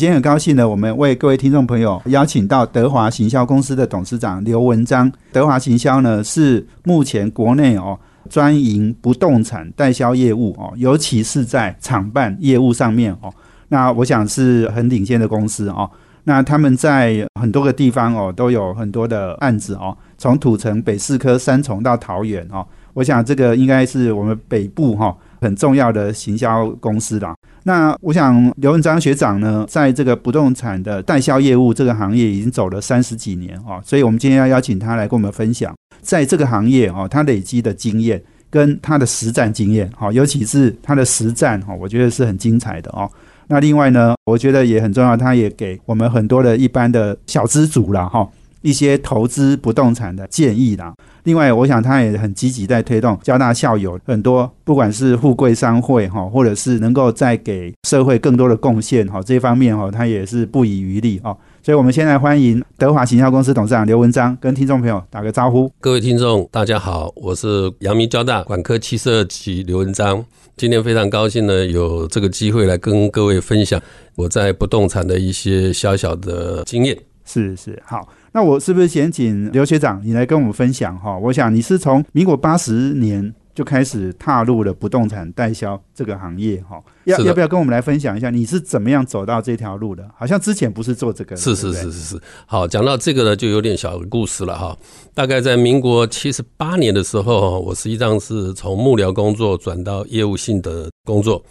今天很高兴呢，我们为各位听众朋友邀请到德华行销公司的董事长刘文章。德华行销呢是目前国内哦专营不动产代销业务哦，尤其是在厂办业务上面哦，那我想是很领先的公司哦。那他们在很多个地方哦，都有很多的案子哦，从土城、北四科、三重到桃园哦，我想这个应该是我们北部哈很重要的行销公司啦。那我想刘文章学长呢，在这个不动产的代销业务这个行业已经走了三十几年哦，所以我们今天要邀请他来跟我们分享，在这个行业哦，他累积的经验跟他的实战经验，好，尤其是他的实战哈，我觉得是很精彩的哦。那另外呢，我觉得也很重要，他也给我们很多的一般的小资族了哈，一些投资不动产的建议啦。另外，我想他也很积极在推动交大校友很多，不管是富贵商会哈，或者是能够再给社会更多的贡献哈，这方面哈，他也是不遗余力哦。所以，我们先来欢迎德华行销公司董事长刘文章跟听众朋友打个招呼。各位听众，大家好，我是阳明交大管科七十二期刘文章。今天非常高兴呢，有这个机会来跟各位分享我在不动产的一些小小的经验。是是，好，那我是不是先请刘学长你来跟我们分享哈？我想你是从民国八十年。就开始踏入了不动产代销这个行业，哈，要要不要跟我们来分享一下你是怎么样走到这条路的？好像之前不是做这个，是是是是是。好，讲到这个呢，就有点小故事了哈。大概在民国七十八年的时候，我实际上是从幕僚工作转到业务性的工作。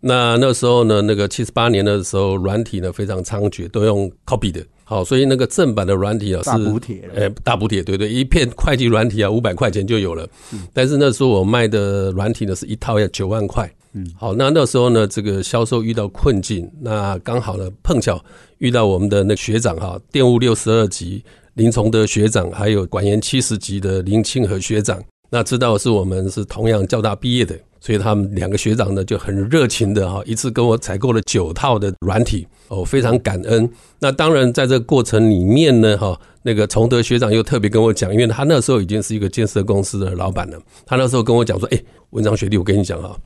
那那时候呢，那个七十八年的时候，软体呢非常猖獗，都用 copy 的。好，所以那个正版的软体啊是大补贴，哎，大补贴，对对，一片会计软体啊，五百块钱就有了。但是那时候我卖的软体呢是一套要九万块。嗯，好，那那时候呢，这个销售遇到困境，那刚好呢碰巧遇到我们的那学长哈，电务六十二级林崇德学长，还有管研七十级的林清和学长，那知道是我们是同样交大毕业的。所以他们两个学长呢就很热情的哈，一次跟我采购了九套的软体哦，非常感恩。那当然在这个过程里面呢哈，那个崇德学长又特别跟我讲，因为他那时候已经是一个建设公司的老板了，他那时候跟我讲说，哎，文章学弟，我跟你讲啊，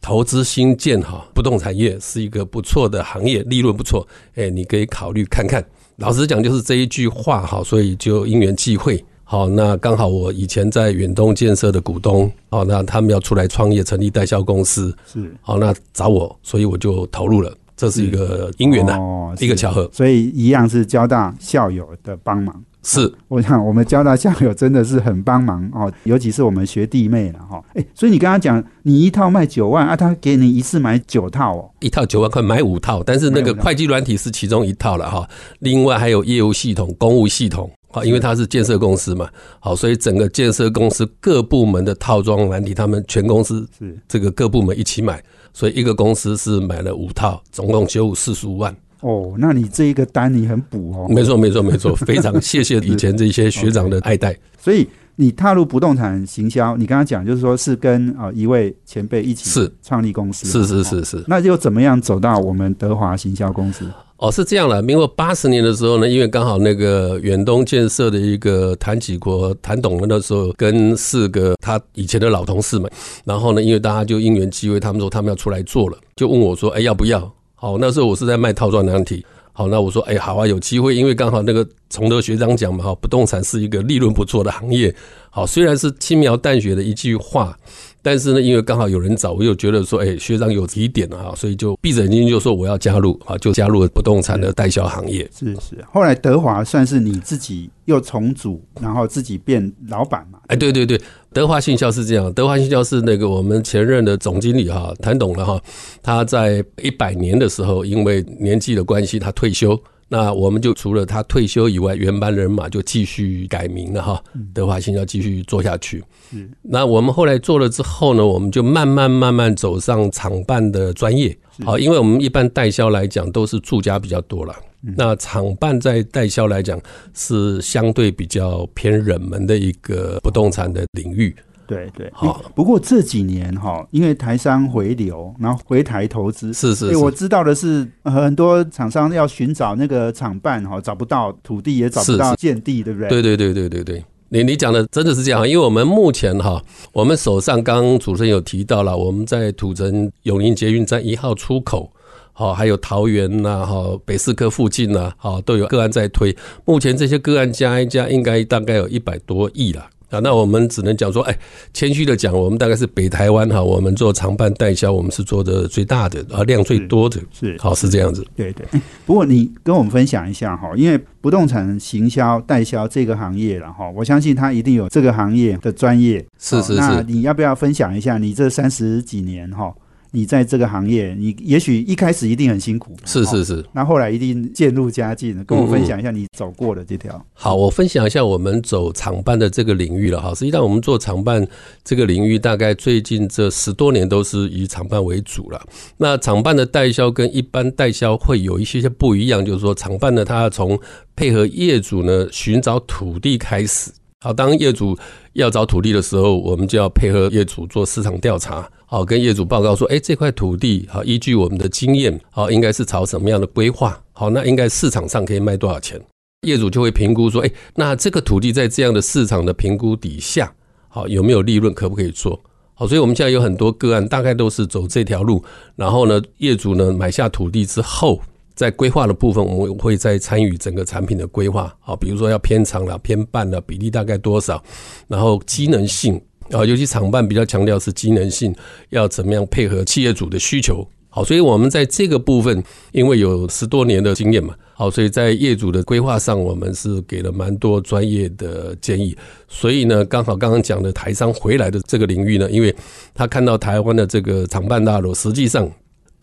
投资新建哈不动产业是一个不错的行业，利润不错，哎，你可以考虑看看。老实讲，就是这一句话哈，所以就因缘际会。好，那刚好我以前在远东建设的股东，好，那他们要出来创业，成立代销公司，是。好，那找我，所以我就投入了，这是一个因缘呐，一个巧合，所以一样是交大校友的帮忙，是，我想我们交大校友真的是很帮忙哦，尤其是我们学弟妹了哈，哎，所以你刚刚讲你一套卖九万啊，他给你一次买九套哦，一套九万块买五套，但是那个会计软体是其中一套了哈，另外还有业务系统、公务系统。好，因为它是建设公司嘛，好，所以整个建设公司各部门的套装软体，他们全公司是这个各部门一起买，所以一个公司是买了五套，总共九五四十五万。哦，那你这一个单你很补哦。没错，没错，没错，非常 谢谢以前这些学长的爱戴。所以你踏入不动产行销，你刚刚讲就是说是跟啊一位前辈一起是创立公司，是是是是，那又怎么样走到我们德华行销公司？哦，是这样了。民国八十年的时候呢，因为刚好那个远东建设的一个谭启国谭董的那时候跟四个他以前的老同事们，然后呢，因为大家就因缘机会，他们说他们要出来做了，就问我说：“哎，要不要？”好，那时候我是在卖套装难题。好，那我说：“哎，好啊，有机会，因为刚好那个崇德学长讲嘛，哈，不动产是一个利润不错的行业。好，虽然是轻描淡写的一句话。”但是呢，因为刚好有人找，我又觉得说，哎，学长有提点啊，所以就闭着眼睛就说我要加入啊，就加入了不动产的代销行业。是是，后来德华算是你自己又重组，然后自己变老板嘛？哎，对对对，德华信销是这样，德华信销是那个我们前任的总经理哈，谭董了哈，他在一百年的时候，因为年纪的关系，他退休。那我们就除了他退休以外，原班人马就继续改名了哈。德华新要继续做下去。嗯，那我们后来做了之后呢，我们就慢慢慢慢走上厂办的专业。好，因为我们一般代销来讲都是住家比较多了。那厂办在代销来讲是相对比较偏冷门的一个不动产的领域。对对，好不过这几年哈，因为台商回流，然后回台投资，是，是我知道的是，呃很多厂商要寻找那个厂办哈，找不到土地，也找不到建地，对不对？对对对对对对，你你讲的真的是这样，因为我们目前哈，我们手上刚刚主持人有提到了，我们在土城永宁捷运站一号出口。好，还有桃园呐，哈，北四科附近呐，好，都有个案在推。目前这些个案加一加，应该大概有一百多亿了。啊，那我们只能讲说，哎，谦虚的讲，我们大概是北台湾哈，我们做长办代销，我们是做的最大的，啊，量最多的，是好是这样子。对对。不过你跟我们分享一下哈，因为不动产行销代销这个行业了哈，我相信他一定有这个行业的专业。是是是，你要不要分享一下你这三十几年哈？你在这个行业，你也许一开始一定很辛苦，哦是是是。那后来一定渐入佳境，跟我分享一下你走过的这条。好，我分享一下我们走厂办的这个领域了哈。实际上，我们做厂办这个领域，大概最近这十多年都是以厂办为主了。那厂办的代销跟一般代销会有一些些不一样，就是说厂办呢，它要从配合业主呢寻找土地开始。好，当业主要找土地的时候，我们就要配合业主做市场调查。好，跟业主报告说，哎，这块土地好，依据我们的经验，好，应该是朝什么样的规划？好，那应该市场上可以卖多少钱？业主就会评估说，哎，那这个土地在这样的市场的评估底下，好有没有利润，可不可以做？好，所以我们现在有很多个案，大概都是走这条路。然后呢，业主呢买下土地之后，在规划的部分，我们会再参与整个产品的规划。好，比如说要偏长了、偏半了，比例大概多少？然后机能性啊，尤其厂办比较强调是机能性，要怎么样配合企业主的需求。好，所以我们在这个部分，因为有十多年的经验嘛，好，所以在业主的规划上，我们是给了蛮多专业的建议。所以呢，刚好刚刚讲的台商回来的这个领域呢，因为他看到台湾的这个厂办大楼，实际上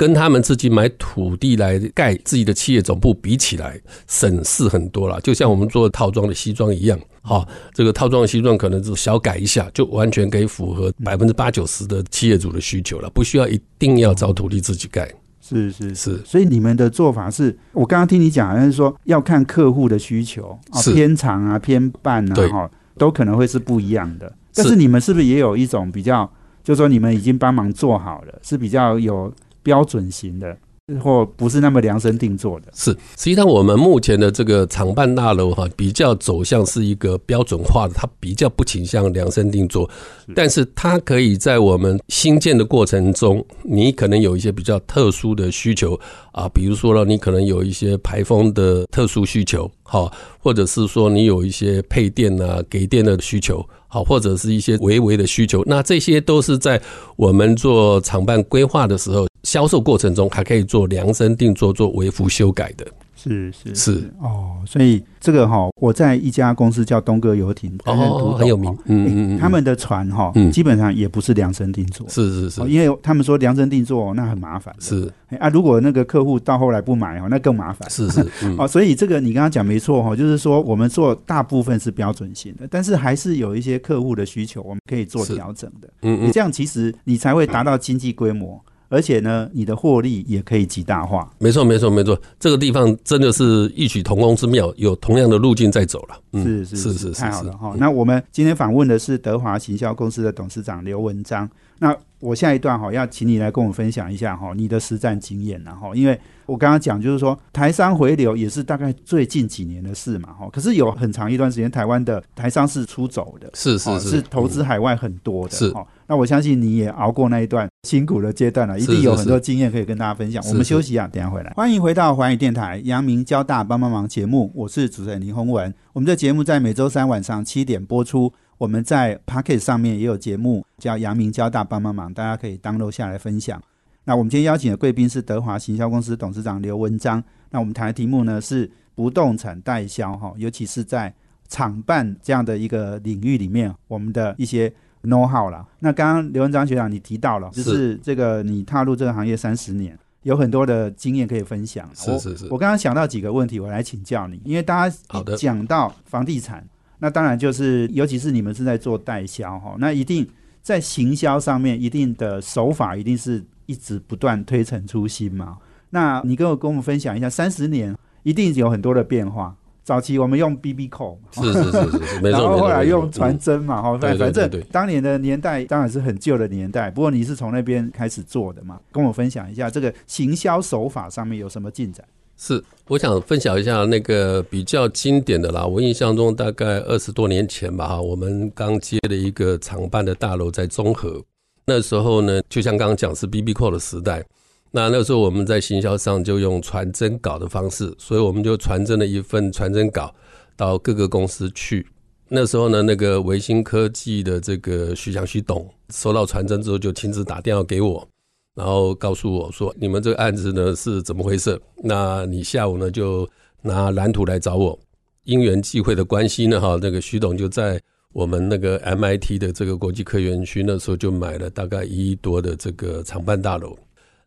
跟他们自己买土地来盖自己的企业总部比起来，省事很多了。就像我们做套装的西装一样，好，这个套装的西装可能是小改一下，就完全可以符合百分之八九十的企业主的需求了，不需要一定要找土地自己盖。是是是所以你们的做法是，我刚刚听你讲，好像是说要看客户的需求啊，偏长啊、偏半啊，对哈，都可能会是不一样的。但是是你们是不是也有一种比较，就是说你们已经帮忙做好了，是比较有标准型的，或不是那么量身定做的？是，实际上我们目前的这个厂办大楼哈，比较走向是一个标准化的，它比较不倾向量身定做，但是它可以在我们新建的过程中，你可能有一些比较特殊的需求啊，比如说呢，你可能有一些排风的特殊需求，好，或者是说你有一些配电啊、给电的需求，好，或者是一些微微的需求，那这些都是在我们做厂办规划的时候，销售过程中还可以做量身定做、做微幅修改的。是是是。哦，所以这个哈，我在一家公司叫东哥游艇，担任督哦，董很有名，嗯嗯嗯，他们的船哈，嗯。基本上也不是量身定做，是是是。哦因为他们说量身定做那很麻烦，是。哎啊，如果那个客户到后来不买哦，那更麻烦。是是，嗯。哦，所以这个你刚刚讲没错哈，就是说我们做大部分是标准型的，但是还是有一些客户的需求，我们可以做是。调整的。嗯嗯，你这样其实你才会达到经济规模，而且呢，你的获利也可以极大化。没错没错没错，这个地方真的是异曲同工之妙，有同样的路径在走了。嗯，是是是太好了哈。那我们今天访问的是德华行销公司的董事长刘文章。那我下一段哈要请你来跟我们分享一下哈你的实战经验然后因为我刚刚讲就是说台商回流也是大概最近几年的事嘛哈，可是有 很长一段时间台湾的台商是出走的，是是是投资海外很多的，是哦。那我相信你也熬过那一段辛苦的阶段了，一定有很多经验可以跟大家分享。是我们休息啊，等一下回来。欢迎回到环宇电台阳明交大帮帮忙节目，我是主持人林宏文。我们的节目在每周三晚上七点播出。我们在 Pocket 上面也有节目，叫阳明交大帮帮忙，大家可以 download 下来分享。那我们今天邀请的贵宾是德华行销公司董事长刘文章。那我们谈的题目呢是不动产代销哈，尤其是在厂办这样的一个领域里面，我们的一些 know how 啦。那刚刚刘文章学长你提到了，就是这个你踏入这个行业三十年，有很多的经验可以分享。是是是我我刚刚想到几个问题，我来请教你，因为大家讲到房地产，那当然就是，尤其是你们是在做代销哈，那一定在行销上面，一定的手法一定是一直不断推陈出新嘛。那你跟我跟我们分享一下，三十年一定有很多的变化。早期我们用 BB 扣，是是是是是，没错。然后后来用传真嘛，哈，反正当年的年代当然是很旧的年代，不过你是从那边开始做的嘛，跟我分享一下这个行销手法上面有什么进展？是，我想分享一下那个比较经典的啦。我印象中大概二十多年前吧，哈，我们刚接了一个厂办的大楼在中和。那时候呢，就像刚刚讲是 BB 扣的时代，那那时候我们在行销上就用传真稿的方式，所以我们就传真了一份传真稿到各个公司去。那时候呢，那个维新科技的这个徐祥徐董收到传真之后，就亲自打电话给我，然后告诉我说：“你们这个案子呢是怎么回事？那你下午呢就拿蓝图来找我。”因缘际会的关系呢，哈，那个徐董就在我们那个 MIT 的这个国际科园区，那时候就买了大概一亿多的这个厂办大楼。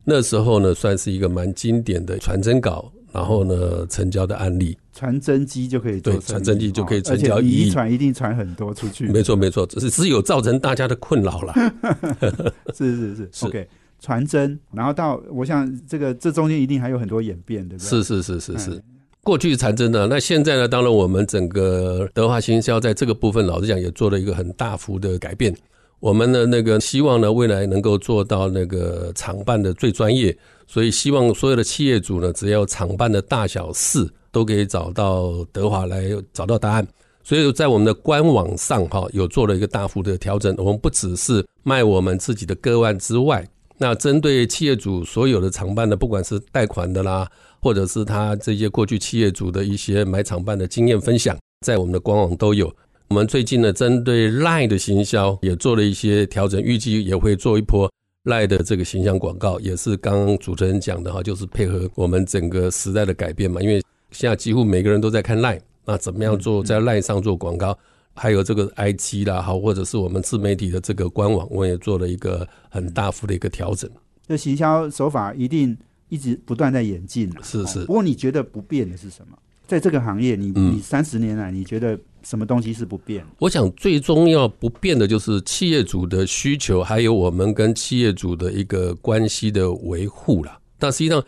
那时候呢，算是一个蛮经典的传真稿，然后呢成交的案例。传真机就可以做传真机就可以哦成交一传一定传很多出去，没错，没错，只是只有造成大家的困扰了。是是是是 OK，传真，然后到我想这个这中间一定还有很多演变，对不对？是是是是是嗯。过去传真的，那现在呢？当然，我们整个德华行销在这个部分，老实讲也做了一个很大幅的改变。我们的那个希望呢，未来能够做到那个厂办的最专业，所以希望所有的企业主呢，只要厂办的大小事都可以找到德华来找到答案。所以在我们的官网上哈，有做了一个大幅的调整。我们不只是卖我们自己的个案之外，那针对企业主所有的厂办的，不管是贷款的啦，或者是他这些过去企业主的一些买厂办的经验分享，在我们的官网都有。我们最近呢，针对 Line 的行销也做了一些调整，预计也会做一波 Line 的这个形象广告，也是刚刚主持人讲的哈，就是配合我们整个时代的改变嘛。因为现在几乎每个人都在看 Line，那怎么样做在 Line 上做广告？还有这个 IG 啦，好，或者是我们自媒体的这个官网，我也做了一个很大幅的一个调整。这行销手法一定一直不断在演进啊是是哦不过你觉得不变的是什么？在这个行业，你嗯你三十年来，你觉得什么东西是不变？我想最重要不变的就是企业主的需求，还有我们跟企业主的一个关系的维护啦。但实际上，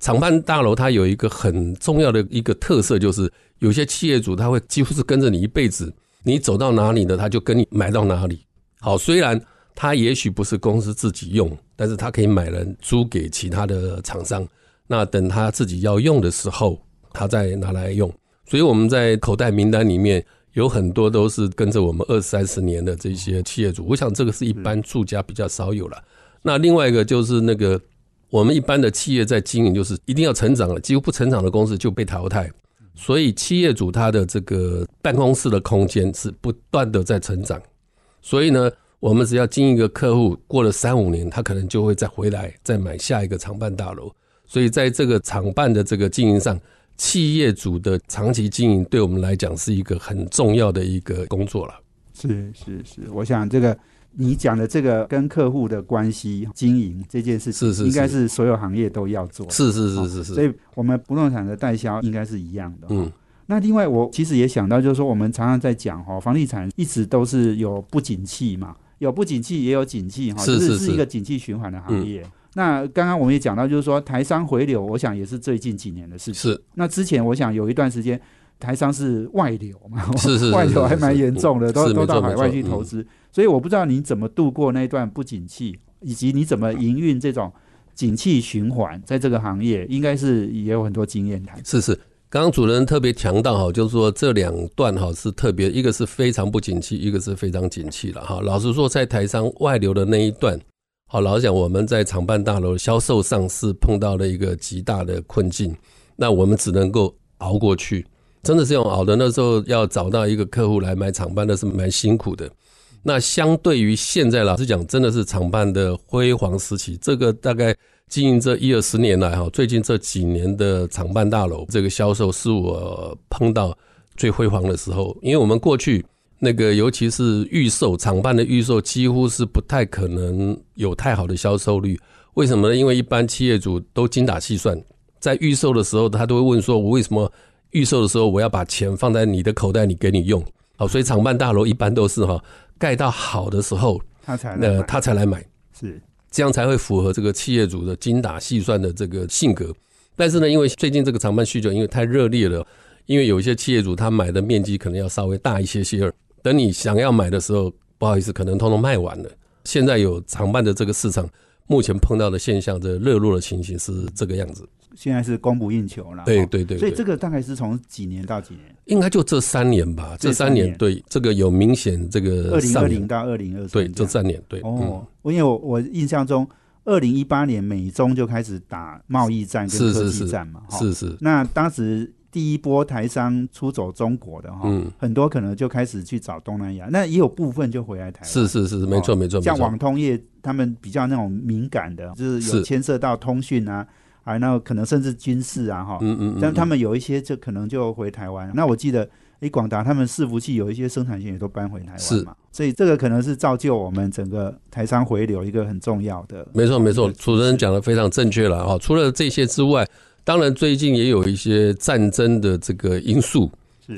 厂办大楼它有一个很重要的一个特色，就是有些企业主他会几乎是跟着你一辈子，你走到哪里呢，他就跟你买到哪里。好，虽然他也许不是公司自己用，但是他可以买人租给其他的厂商。那等他自己要用的时候，他再拿来用。所以我们在口袋名单里面有很多都是跟着我们二三十年的这些企业主，我想这个是一般住家比较少有了。那另外一个就是那个我们一般的企业在经营，就是一定要成长了，几乎不成长的公司就被淘汰。所以企业主他的这个办公室的空间是不断的在成长，所以呢，我们只要经营一个客户，过了三五年，他可能就会再回来再买下一个厂办大楼。所以在这个厂办的这个经营上，企业主的长期经营对我们来讲是一个很重要的一个工作了。是是是，我想这个你讲的这个跟客户的关系经营这件事情，是是应该是是所有行业都要做是。是是是是所，以我们不动产的代销应该是一样的。嗯，那另外，我其实也想到，就是说我们常常在讲哈，房地产一直都是有不景气嘛，有不景气也有景气哈，是就是是是一个景气循环的行业。那刚刚我们也讲到，就是说台商回流，我想也是最近几年的事情。是那之前我想有一段时间，台商是外流嘛，是是是外流还蛮严重的，都都到海外去投资。所以我不知道你怎么度过那段不景气，以及你怎么营运这种景气循环，在这个行业应该是也有很多经验谈。是是。刚刚主任特别强调哈，就是说这两段哈是特别，一个是非常不景气，一个是非常景气了哈。老实说，在台商外流的那一段，好，老实讲，我们在厂办大楼销售上是碰到了一个极大的困境，那我们只能够熬过去，真的是用熬的。那时候要找到一个客户来买厂办，那是蛮辛苦的。那相对于现在，老实讲，真的是厂办的辉煌时期。这个大概经营这一二十年来，哈，最近这几年的厂办大楼这个销售是我碰到最辉煌的时候。因为我们过去那个，尤其是预售厂办的预售，几乎是不太可能有太好的销售率。为什么呢？因为一般企业主都精打细算，在预售的时候，他都会问说：“我为什么预售的时候我要把钱放在你的口袋里给你用？”好，所以厂办大楼一般都是哈盖到好的时候，他才来那买他才来买，是这样才会符合这个企业主的精打细算的这个性格。但是呢，因为最近这个厂办需求因为太热烈了，因为有一些企业主他买的面积可能要稍微大一些些，等你想要买的时候，不好意思，可能通通卖完了。现在有常办的这个市场，目前碰到的现象，这热络的情形是这个样子。现在是供不应求了。对对对，所以这个大概是从几年到几年？应该就这三年吧。这三年对这个有明显这个二零二零到二零二对这三年对哦。因为我我印象中，二零一八年美中就开始打贸易战跟科技战嘛。是是。那当时第一波台商出走中国的哈，很多可能就开始去找东南亚，那也有部分就回来台湾。是是是，没错没错。像网通业，他们比较那种敏感的，就是有牵涉到通讯啊。啊，那可能甚至军事啊，哈，嗯嗯，但他们有一些就可能就回台湾。那我记得，哎，广达他们伺服器有一些生产线也都搬回台湾嘛，所以这个可能是造就我们整个台商回流一个很重要的。没错没错，主持人讲的非常正确了哈。除了这些之外，当然最近也有一些战争的这个因素。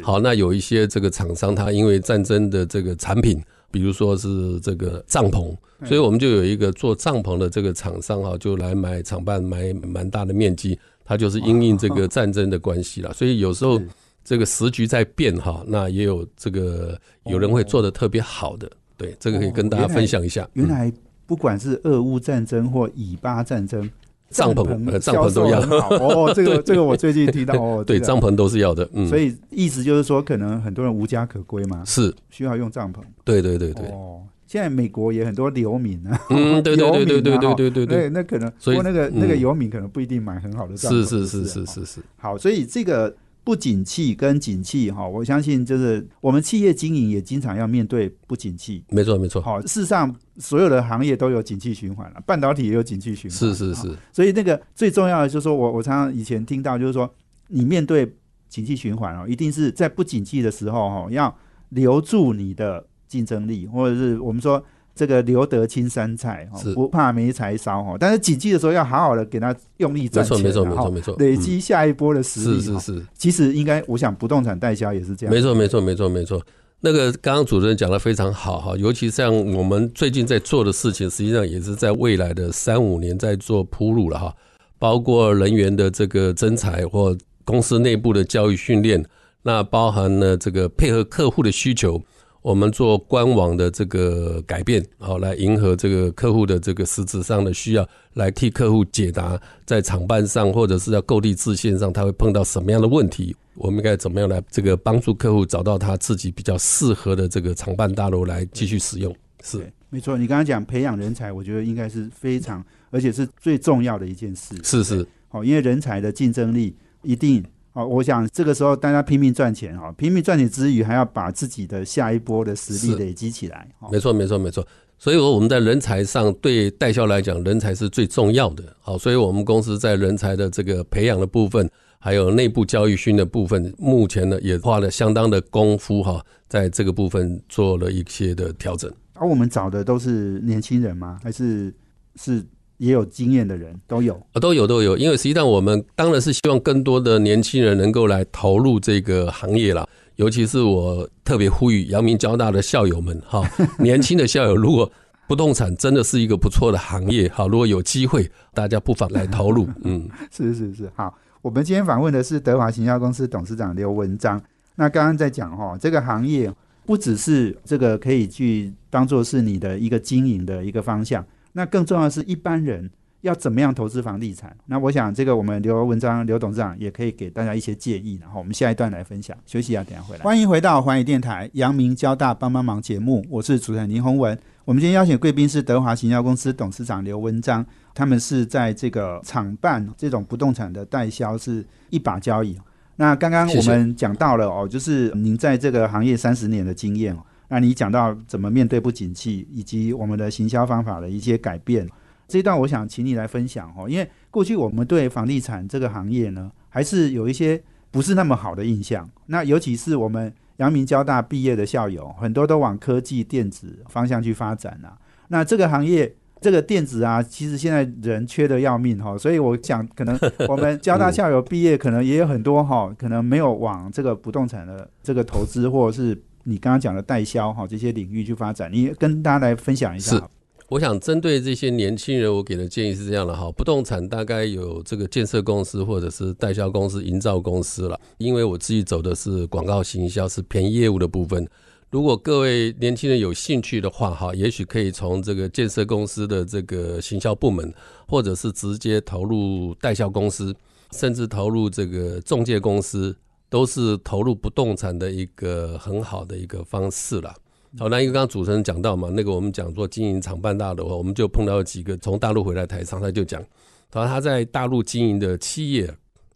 好，那有一些这个厂商，他因为战争的这个产品。比如说是这个帐篷，所以我们就有一个做帐篷的这个厂商哈，就来买厂办买蛮大的面积，它就是因应这个战争的关系了。所以有时候这个时局在变哈，那也有这个有人会做的特别好的，对，这个可以跟大家分享一下。原来不管是俄乌战争或以巴战争。帐篷，帐篷都要哦。这个，这个我最近听到哦。对，帐篷都是要的。嗯，所以意思就是说，可能很多人无家可归嘛，是需要用帐篷。对对对对。哦，现在美国也很多流民啊。嗯，对对对 对对对对对对。那可能，所以那个那个游民可能不一定买很好的帐篷。是是是是是是。好，所以这个。不景气跟景气哈，我相信就是我们企业经营也经常要面对不景气。没错没错。好，事实上所有的行业都有景气循环了，半导体也有景气循环。是是是。所以那个最重要的就是说我我常常以前听到就是说，你面对景气循环哦，一定是在不景气的时候哈，要留住你的竞争力，或者是我们说。这个留得青山在，不怕没柴烧哈。但是景气的时候要好好的给他用力赚钱，没错没错没错没错，累积下一波的实力。是是是，其实应该，我想不动产代销也是这样。没错没错没错没错。那个刚刚主持人讲的非常好哈，尤其像我们最近在做的事情，实际上也是在未来的三五年在做铺路了哈。包括人员的这个增才或公司内部的教育训练，那包含了这个配合客户的需求。我们做官网的这个改变，好来迎合这个客户的这个实质上的需要，来替客户解答在厂办上或者是要购地自线上，他会碰到什么样的问题？我们应该怎么样来这个帮助客户找到他自己比较适合的这个厂办大楼来继续使用？是没错，你刚刚讲培养人才，我觉得应该是非常而且是最重要的一件事。是是，好，因为人才的竞争力一定。哦，我想这个时候大家拼命赚钱哈，拼命赚钱之余，还要把自己的下一波的实力累积起来。没错，没错，没错。所以说我们在人才上，对代销来讲，人才是最重要的。好，所以我们公司在人才的这个培养的部分，还有内部教育训的部分，目前呢也花了相当的功夫哈，在这个部分做了一些的调整。而我们找的都是年轻人吗？还是是？也有经验的人都有啊，都有都有，因为实际上我们当然是希望更多的年轻人能够来投入这个行业啦。尤其是我特别呼吁阳明交大的校友们哈，年轻的校友，如果不动产真的是一个不错的行业哈，如果有机会，大家不妨来投入。嗯，是是是，好，我们今天访问的是德华行销公司董事长刘文章。那刚刚在讲哈，这个行业不只是这个可以去当做是你的一个经营的一个方向。那更重要的是一般人要怎么样投资房地产？那我想这个我们刘文章刘董事长也可以给大家一些建议。然后我们下一段来分享。休息一下，等下回来。欢迎回到环宇电台阳明交大帮帮忙节目，我是主持人林宏文。我们今天邀请贵宾是德华行销公司董事长刘文章，他们是在这个厂办这种不动产的代销是一把交椅。那刚刚我们讲到了哦，就是您在这个行业三十年的经验哦。那你讲到怎么面对不景气，以及我们的行销方法的一些改变，这一段我想请你来分享哦。因为过去我们对房地产这个行业呢，还是有一些不是那么好的印象。那尤其是我们阳明交大毕业的校友，很多都往科技电子方向去发展啊。那这个行业，这个电子啊，其实现在人缺的要命哈。所以我想，可能我们交大校友毕业，可能也有很多哈，可能没有往这个不动产的这个投资，或者是。你刚刚讲的代销哈这些领域去发展，你跟大家来分享一下。我想针对这些年轻人，我给的建议是这样的哈，不动产大概有这个建设公司或者是代销公司、营造公司了。因为我自己走的是广告行销，是偏业务的部分。如果各位年轻人有兴趣的话，哈，也许可以从这个建设公司的这个行销部门，或者是直接投入代销公司，甚至投入这个中介公司，都是投入不动产的一个很好的一个方式了。好，那因为刚刚主持人讲到嘛，那个我们讲做经营厂办大的话，我们就碰到几个从大陆回来台商，他就讲，他说他在大陆经营的企业，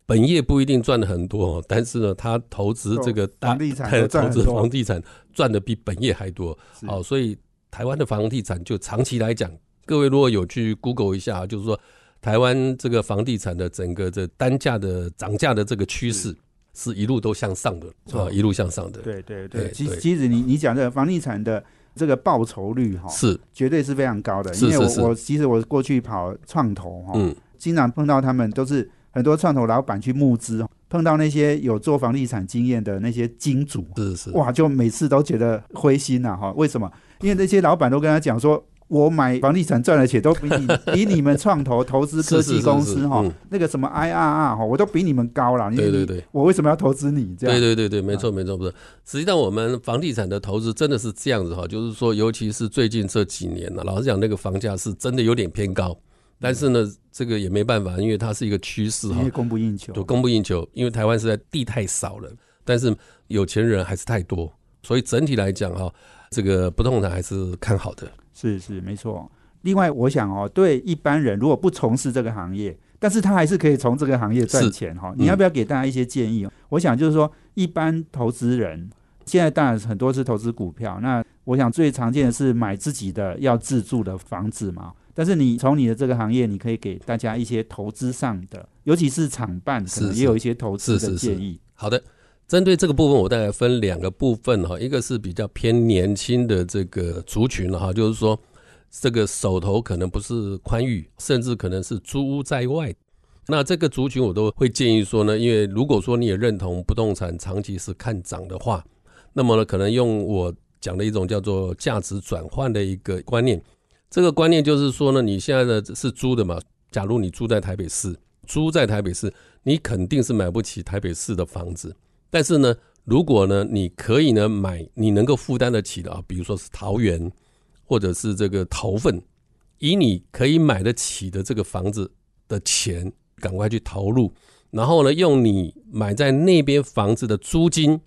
本业不一定赚的很多，但是呢，他投资这个房地产，投资房地产赚的比本业还多。好，所以台湾的房地产就长期来讲，各位如果有去 Google 一下，就是说台湾这个房地产的整个这单价的涨价的这个趋势。是一路都向上的，啊，一路向上的。对对对，其其实你你讲这个房地产的这个报酬率哈，是绝对是非常高的。因为我我其实我过去跑创投哈，嗯，经常碰到他们都是很多创投老板去募资，碰到那些有做房地产经验的那些金主，是是，哇，就每次都觉得灰心呐哈。为什么？因为那些老板都跟他讲说。我买房地产赚的钱都比你比你们创投投资科技公司哈那个什么 IRR 哈我都比你们高了。对对对，我为什么要投资你？这样对对对对，没错没错，不是。实际上我们房地产的投资真的是这样子哈，就是说，尤其是最近这几年呢，老实讲，那个房价是真的有点偏高。但是呢，这个也没办法，因为它是一个趋势哈，供不应求，就供不应求。因为台湾实在地太少了，但是有钱人还是太多，所以整体来讲哈，这个不动产还是看好的。是是没错。另外，我想哦，对一般人如果不从事这个行业，但是他还是可以从这个行业赚钱哈。你要不要给大家一些建议？我想就是说，一般投资人现在当然很多是投资股票，那我想最常见的是买自己的要自住的房子嘛。但是你从你的这个行业，你可以给大家一些投资上的，尤其是厂办，可能也有一些投资的建议。好的，针对这个部分，我大概分两个部分哈，一个是比较偏年轻的这个族群哈，就是说。这个手头可能不是宽裕，甚至可能是租屋在外，那这个族群我都会建议说呢，因为如果说你也认同不动产长期是看涨的话，那么呢，可能用我讲的一种叫做价值转换的一个观念，这个观念就是说呢，你现在的是租的嘛，假如你住在台北市，租在台北市，你肯定是买不起台北市的房子，但是呢，如果呢，你可以呢买你能够负担得起的啊，比如说是桃园。或者是这个桃份，以你可以买得起的这个房子的钱，赶快去投入，然后呢，用你买在那边房子的租金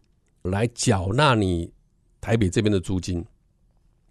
来缴纳你台北这边的租金。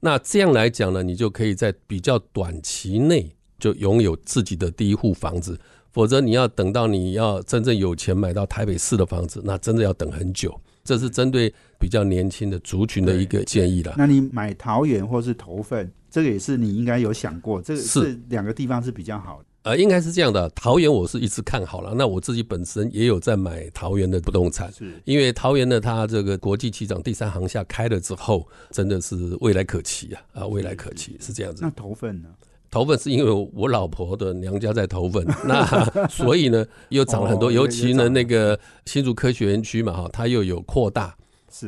那这样来讲呢，你就可以在比较短期内就拥有自己的第一户房子。否则，你要等到你要真正有钱买到台北市的房子，那真的要等很久。这是针对比较年轻的族群的一个建议了。那你买桃园或是头份，这个也是你应该有想过，这个是两个地方是比较好的。呃，应该是这样的，桃园我是一直看好了。那我自己本身也有在买桃园的不动产，是因为桃园呢，它这个国际机场第三航厦开了之后，真的是未来可期啊！啊，未来可期是这样子。那头份呢？头份是因为我老婆的娘家在头份，那所以呢又涨了很多，尤其呢那个新竹科学园区嘛哈，它又有扩大，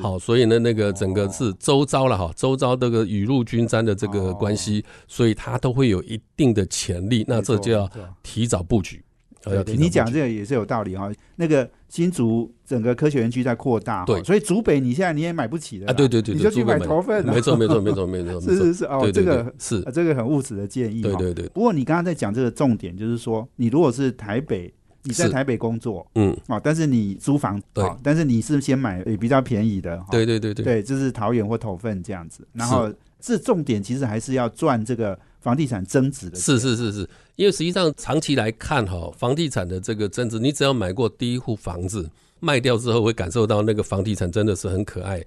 好，所以呢那个整个是周遭了哈，周遭这个雨露均沾的这个关系，所以它都会有一定的潜力，那这就要提早布局。你讲这个也是有道理哈，那个新竹整个科学园区在扩大，对，所以竹北你现在你也买不起的啊，对对对，你就去买头份，没错没错没错没错，是是是哦，这个是。这个很务实的建议，对对对。不过你刚刚在讲这个重点，就是说你如果是台北，你在台北工作，嗯，哦，但是你租房，对，但是你是先买也比较便宜的，对对对对，对，就是桃园或头份这样子，然后这重点其实还是要赚这个。房地产增值的是是是是，因为实际上长期来看哈，房地产的这个增值，你只要买过第一户房子，卖掉之后会感受到那个房地产真的是很可爱。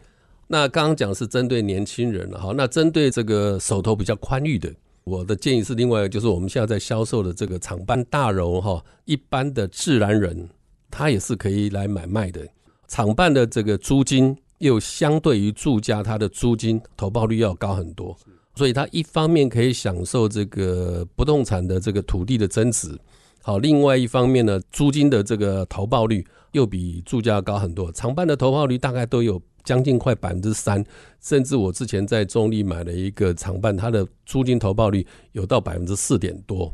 那刚刚讲是针对年轻人哈，那针对这个手头比较宽裕的，我的建议是另外就是我们现在在销售的这个厂办大楼哈，一般的自然人他也是可以来买卖的。厂办的这个租金又相对于住家，它的租金投报率要高很多。所以它一方面可以享受这个不动产的这个土地的增值，好，另外一方面呢，租金的这个投报率又比住家高很多。长办的投报率大概都有将近快百分之三，甚至我之前在中立买了一个长办，它的租金投报率有到百分之四点多。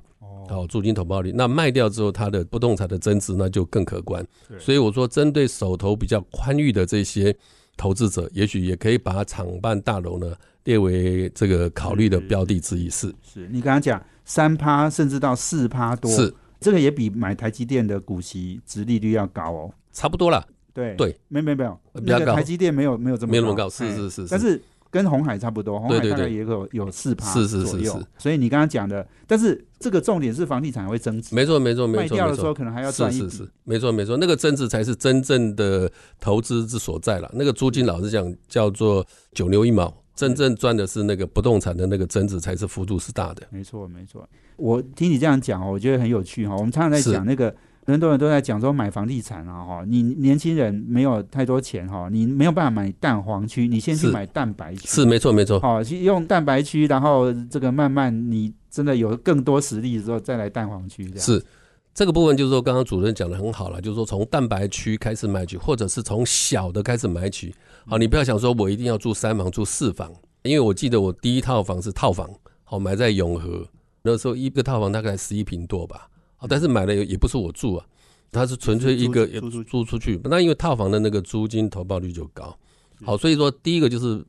哦，租金投报率，那卖掉之后，它的不动产的增值那就更可观。所以我说，针对手头比较宽裕的这些投资者，也许也可以把厂办大楼呢列为这个考虑的标的之一。是，是你刚刚讲三趴，甚至到四趴多，是这个也比买台积电的股息值利率要高哦。差不多了。对对，没没没有，比较高。台积电没有没有这么没那么高，是是是，但是。跟红海差不多，红海大概也有有四趴左右，所以你刚刚讲的，但是这个重点是房地产会增值，没错没错没错，卖掉的时候可能还要赚一笔，没错没错，那个增值才是真正的投资之所在了。那个租金老实讲叫做九牛一毛，真正赚的是那个不动产的那个增值才是幅度是大的。没错没错，我听你这样讲哦，我觉得很有趣哈。我们常常在讲那个。很多人都在讲说买房地产啊，哈，你年轻人没有太多钱哈，你没有办法买蛋黄区，你先去买蛋白区，是没错没错，好，用蛋白区，然后这个慢慢你真的有更多实力之后再来蛋黄区这样，是。这个部分就是说刚刚主任讲的很好了，就是说从蛋白区开始买起，或者是从小的开始买起，好，你不要想说我一定要住三房住四房，因为我记得我第一套房是套房，好买在永和，那时候一个套房大概十一平多吧。但是买了也也不是我住啊，它是纯粹一个租出去。那因为套房的那个租金投报率就高，好，所以说第一个就是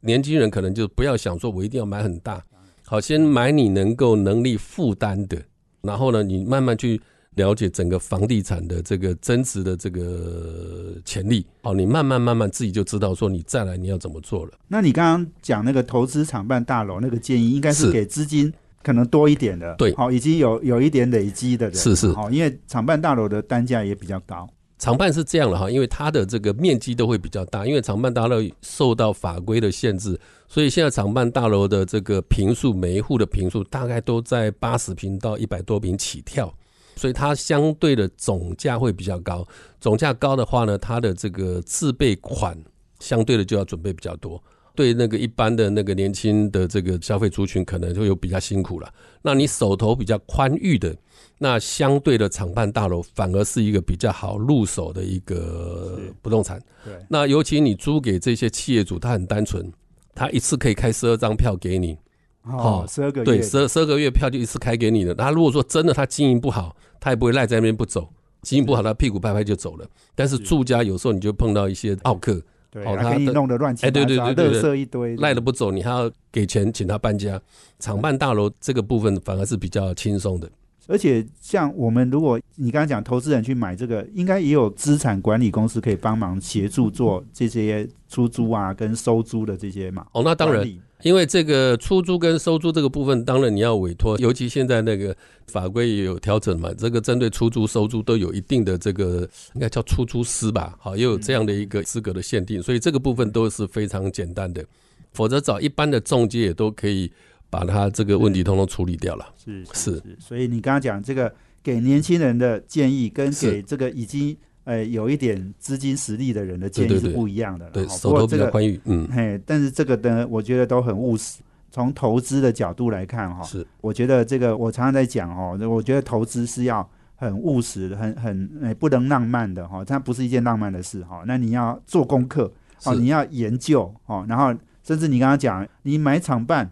年轻人可能就不要想说我一定要买很大，好，先买你能够能力负担的，然后呢，你慢慢去了解整个房地产的这个增值的这个潜力，好，你慢慢慢慢自己就知道说你再来你要怎么做了。那你刚刚讲那个投资厂办大楼那个建议，应该是给资金。可能多一点的，对，好，已经有有一点累积的人，是是，好，因为厂办大楼的单价也比较高。厂办是这样的哈，因为它的这个面积都会比较大，因为厂办大楼受到法规的限制，所以现在厂办大楼的这个平数，每一户的平数大概都在八十平到一百多平起跳，所以它相对的总价会比较高。总价高的话呢，它的这个自备款相对的就要准备比较多。对那个一般的那个年轻的这个消费族群，可能就有比较辛苦了。那你手头比较宽裕的，那相对的厂办大楼反而是一个比较好入手的一个不动产。对，那尤其你租给这些企业主，他很单纯，他一次可以开十二张票给你。哦，十二个月，对，十二十二个月票就一次开给你了。他如果说真的他经营不好，他也不会赖在那边不走。经营不好，他屁股拍拍就走了。但是住家有时候你就碰到一些奥客。哦，他给你弄得乱七八糟，垃圾一堆，赖的不走，你还要给钱请他搬家。厂办大楼这个部分反而是比较轻松的，而且像我们，如果你刚刚讲投资人去买这个，应该也有资产管理公司可以帮忙协助做这些出租啊跟收租的这些嘛。哦，那当然。因为这个出租跟收租这个部分，当然你要委托，尤其现在那个法规也有调整嘛。这个针对出租、收租都有一定的这个，应该叫出租师吧，好，也有这样的一个资格的限定，所以这个部分都是非常简单的。否则找一般的中介也都可以把它这个问题通通处理掉了。是是，所以你刚刚讲这个给年轻人的建议，跟给这个已经。呃，有一点资金实力的人的建议是不一样的。对，手头比较宽裕，嗯，嘿，但是这个呢，我觉得都很务实。从投资的角度来看，哈，是，我觉得这个我常常在讲，哦，我觉得投资是要很务实，很很诶，不能浪漫的，哈，它不是一件浪漫的事，哈。那你要做功课，哦，你要研究，哦，然后甚至你刚刚讲，你买厂办。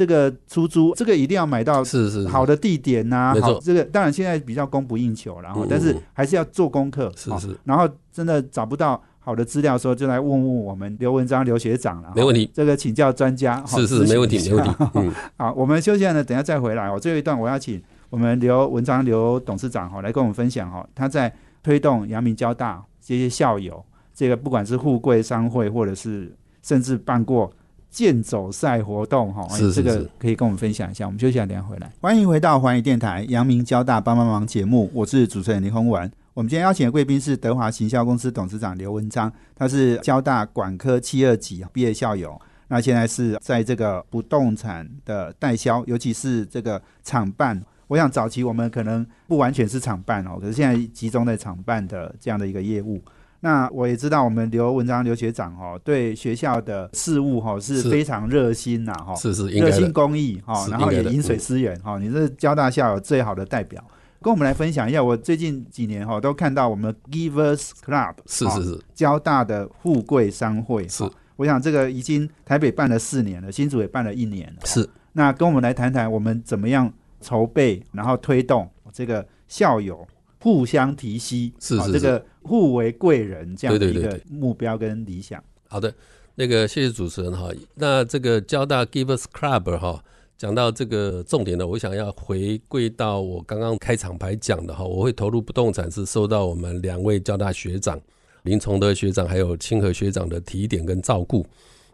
这个出租，这个一定要买到是是好的地点呐，好这个当然现在比较供不应求，然后但是还是要做功课，是是，然后真的找不到好的资料的时候，就来问问我们刘文章刘学长了，没问题，这个请教专家，是是没问题没问题，嗯，好，我们休息呢，等下再回来哦。最后一段我要请我们刘文章刘董事长哈来跟我们分享哈，他在推动阳明交大这些校友，这个不管是富贵商会或者是甚至办过。健走赛活动哈，这个可以跟我们分享一下。我们休息下，等下回来。欢迎回到环宇电台阳明交大帮帮忙节目，我是主持人林宏文。我们今天邀请的贵宾是德华行销公司董事长刘文章，他是交大管科七二级毕业校友，那现在是在这个不动产的代销，尤其是这个厂办。我想早期我们可能不完全是厂办哦，可是现在集中在厂办的这样的一个业务。那我也知道，我们刘文章刘学长哦，对学校的事务哈是非常热心呐哈，是是热心公益哈，然后也饮水思源哈，你是交大校友最好的代表。跟我们来分享一下。我最近几年哈都看到我们 Givers Club 哈是是是交大的富贵商会是哈我想这个已经台北办了四年了，新竹也办了一年了。是，那跟我们来谈谈，我们怎么样筹备，然后推动这个校友互相提携，啊是是是这个互为贵人这样的一个目标跟理想。好的，那个谢谢主持人哈。那这个交大 Givers Club 哈，讲到这个重点呢，我想要回归到我刚刚开场白讲的哈，我会投入不动产是受到我们两位交大学长林崇德学长还有清河学长的提点跟照顾。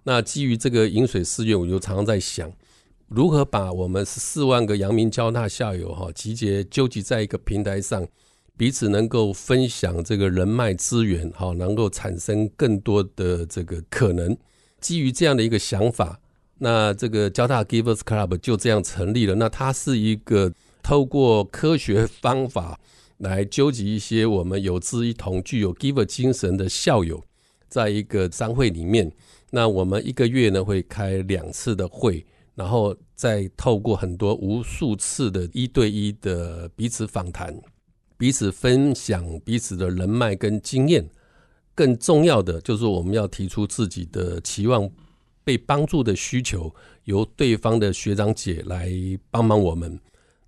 那基于这个饮水思源，我就常常在想。如何把我们十四万个阳明交大校友哈集结纠集在一个平台上，彼此能够分享这个人脉资源，好，能够产生更多的这个可能。基于这样的一个想法，那这个交大 Givers Club 就这样成立了。那它是一个透过科学方法来纠集一些我们有志一同、具有 Giver 精神的校友，在一个商会里面。那我们一个月呢会开两次的会，然后再透过很多无数次的一对一的彼此访谈。彼此分享彼此的人脉跟经验，更重要的就是我们要提出自己的期望、被帮助的需求，由对方的学长姐来帮忙我们。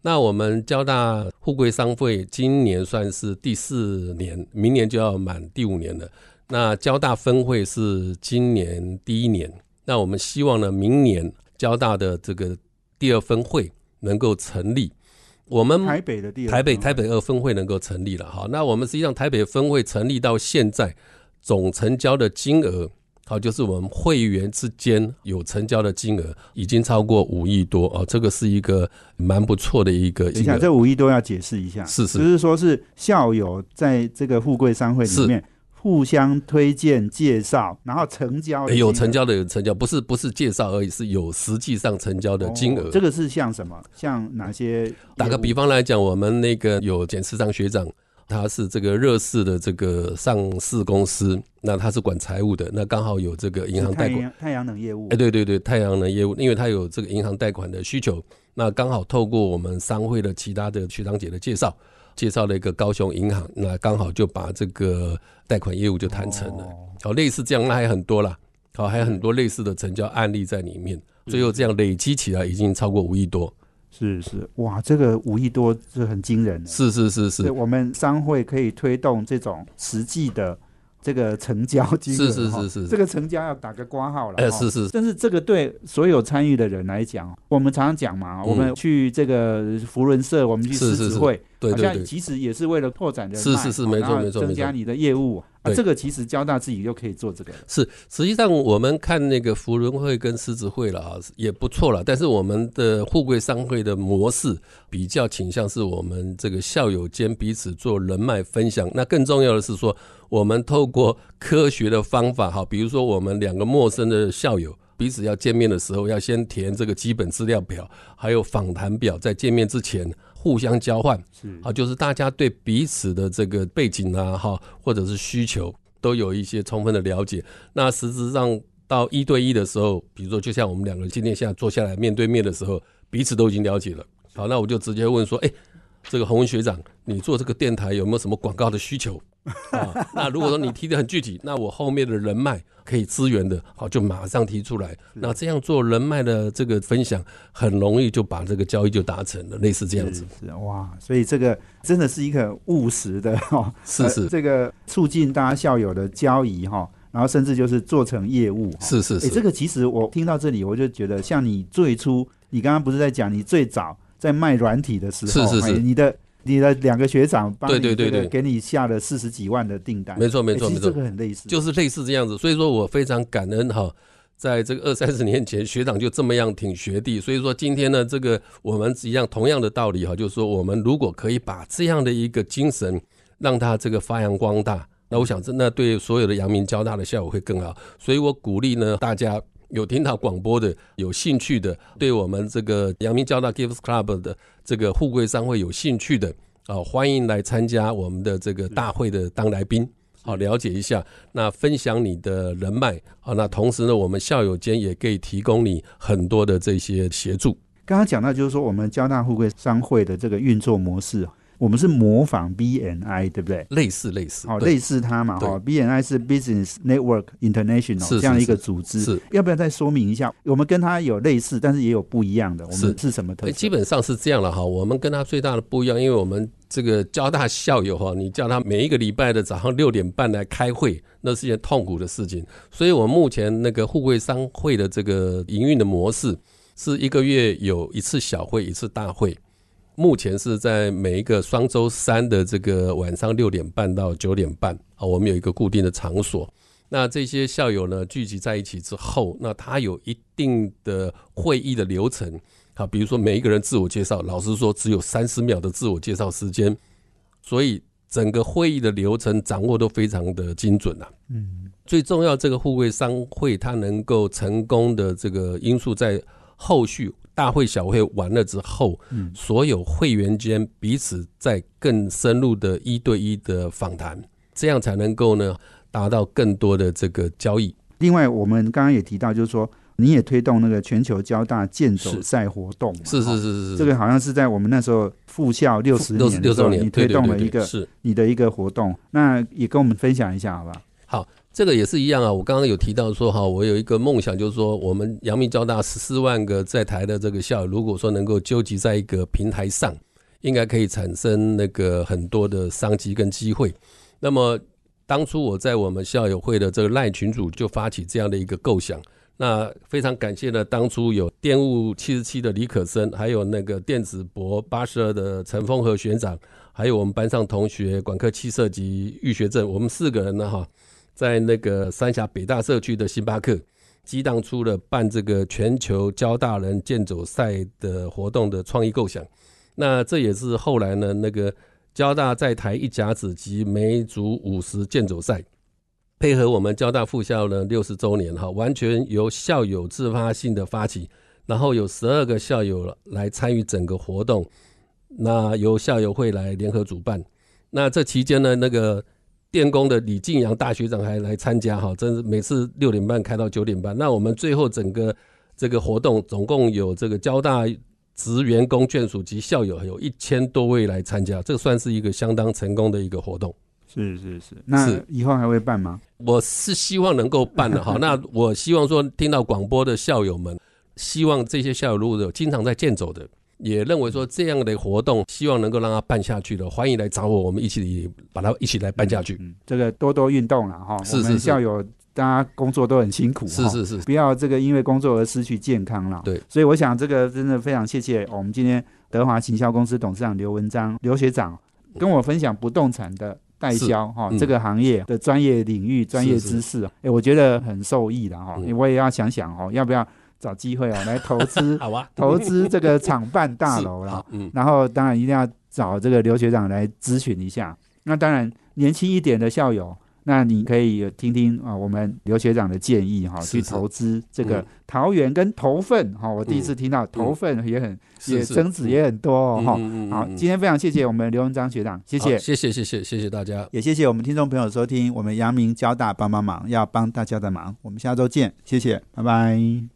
那我们交大富贵商会今年算是第四年，明年就要满第五年了。那交大分会是今年第一年，那我们希望呢，明年交大的这个第二分会能够成立。我们台北的台北台北二分会能够成立了，哈，那我们实际上台北分会成立到现在，总成交的金额，好，就是我们会员之间有成交的金额已经超过五亿多哦，这个是一个蛮不错的一个等一下，这五亿多要解释一下，是是。就是说是校友在这个富贵商会里面互相推荐介绍，然后成交有成交的有成交，不是不是介绍而已，是有实际上成交的金额。哦这个是像什么？像哪些？打个比，方来讲，我们那个有简世章学长，他是这个热市的这个上市公司，那他是管财务的，那刚好有这个银行贷款。太阳太阳能业务哎，，对对对，太阳能业务，因为他有这个银行贷款的需求，那刚好透过我们商会的其他的学长姐的介绍，介绍了一个高雄银行，那刚好就把这个贷款业务就谈成了。哦好，类似这样，那还有很多啦，好，还有很多类似的成交案例在里面，最后这样累积起来已经超过五亿多。是是，哇，这个五亿多是很惊人的。是是是是，是我们商会可以推动这种实际的这个成交金额，是是哈是是这个成交要打个挂号了，哎，是是但是这个对所有参与的人来讲，我们常常讲嘛，我们去这个福伦社，我们去狮子会，好像对对对，其实也是为了拓展人脉，是是是没错没错没错增加你的业务。啊，这个其实交大自己就可以做这个了。是，实际上我们看那个福伦会跟狮子会了啊，也不错了。但是我们的富贵商会的模式比较倾向是我们这个校友间彼此做人脉分享。那更重要的是说，我们透过科学的方法，哈，比如说我们两个陌生的校友。彼此要见面的时候，要先填这个基本资料表，还有访谈表，在见面之前互相交换。是啊，就是大家对彼此的这个背景啊，哈，或者是需求，都有一些充分的了解。那实质上到一对一的时候，比如说就像我们两个今天现在坐下来面对面的时候，彼此都已经了解了。好，那我就直接问说，哎、这个洪文学长，你做这个电台有没有什么广告的需求？啊，那如果说你提的很具体，那我后面的人脉可以资源的，好，就马上提出来。那这样做人脉的这个分享，很容易就把这个交易就达成了，类似这样子。是是哇，所以这个真的是一个务实的 哈，呃是是这个促进大家校友的交易哈，然后甚至就是做成业务。是是是，这个其实我听到这里，我就觉得像你最初，你刚刚不是在讲你最早在卖软体的时候，是是是哎你的你的两个学长帮你对对对对给你下了四十几万的订单，没错没错没错这个很类似，就是类似这样子。所以说我非常感恩哈，在这个二三十年前，学长就这么样挺学弟。所以说今天呢，这个我们一样同样的道理哈，就是说我们如果可以把这样的一个精神，让他这个发扬光大，那我想这那对所有的阳明交大的效果会更好。所以我鼓励呢大家。有听到广播的、有兴趣的，对我们这个阳明交大 Gives Club 的这个富贵商会有兴趣的啊，欢迎来参加我们的这个大会的当来宾。好，了解一下，那分享你的人脉，好，那同时呢，我们校友间也可以提供你很多的这些协助。刚刚讲到就是说我们交大富贵商会的这个运作模式，我们是模仿 BNI，对不对？类似类似，好，对类似它嘛，对哈，BNI 是 Business Network International 这样一个是组织，是要不要再说明一下？我们跟它有类似，但是也有不一样的，我们是是什么特诶色？基本上是这样了哈。我们跟它最大的不一样，因为我们这个交大校友哈，你叫他每一个礼拜的早上六点半来开会，那是件痛苦的事情。所以我目前那个互惠商会的这个营运的模式，是一个月有一次小会，一次大会。目前是在每一个双周三的这个晚上六点半到九点半啊，我们有一个固定的场所。那这些校友呢聚集在一起之后，那他有一定的会议的流程啊，比如说每一个人自我介绍，老实说只有三十秒的自我介绍时间，所以整个会议的流程掌握都非常的精准啊。嗯，最重要，这个互惠商会它能够成功的这个因素，在后续大会小会完了之后，嗯所有会员间彼此在更深入的一对一的访谈，这样才能够呢达到更多的这个交易。另外，我们刚刚也提到，就是说你也推动那个全球交大健走赛活动，是是是是是，这个好像是在我们那时候复校六十年六周年，你推动了一个是。你的一个活动，那也跟我们分享一下好不好？好，这个也是一样啊。我刚刚有提到说，哈，我有一个梦想，就是说，我们阳明交大十四万个在台的这个校友，如果说能够纠集在一个平台上，应该可以产生那个很多的商机跟机会。那么，当初我在我们校友会的这个赖群组就发起这样的一个构想。那非常感谢呢，当初有电务七十七的李可生，还有那个电子博八十二的陈峰和学长，还有我们班上同学管科七社及玉学正，我们四个人呢，哈，在那个三峡北大社区的星巴克，激荡出了办这个全球交大人健走赛的活动的创意构想。那这也是后来呢，那个交大在台一甲子及梅竹五十健走赛，配合我们交大附校呢六十周年哈，完全由校友自发性的发起，然后有十二个校友来参与整个活动，那由校友会来联合主办。那这期间呢，那个电工的李敬阳大学长还来参加哈，真是每次六点半开到九点半。那我们最后整个这个活动总共有这个交大职员工眷属及校友有一千多位来参加，这个算是一个相当成功的一个活动。是是是，那以后还会办吗？我是希望能够办的哈。那我希望说，听到广播的校友们，希望这些校友如果有经常在健走的，也认为说这样的活动，希望能够让它办下去的，欢迎来找我，我们一起把它一起来办下去。嗯，这个多多运动了哈。我们是是是校友大家工作都很辛苦，是是是，不要这个因为工作而失去健康了。对，所以我想这个真的非常谢谢我们今天德华行销公司董事长刘文章刘学长跟我分享不动产的。代销哈、嗯这个行业的专业领域、专业知识，哎，我觉得很受益的哈。嗯我也要想想哦，要不要找机会啊来投资 好啊，投资这个厂办大楼啦好。嗯，然后当然一定要找这个刘学长来咨询一下。那当然年轻一点的校友，那你可以听听啊我们刘学长的建议哈，去投资这个嗯桃园跟头份哈。我第一次听到头份也很也增值也很多哦哈。好，今天非常谢谢我们刘文章学长，谢谢。谢谢谢谢谢谢大家。也谢谢我们听众朋友收听我们阳明交大帮帮忙，要帮大家的忙。我们下周见，谢谢，拜拜。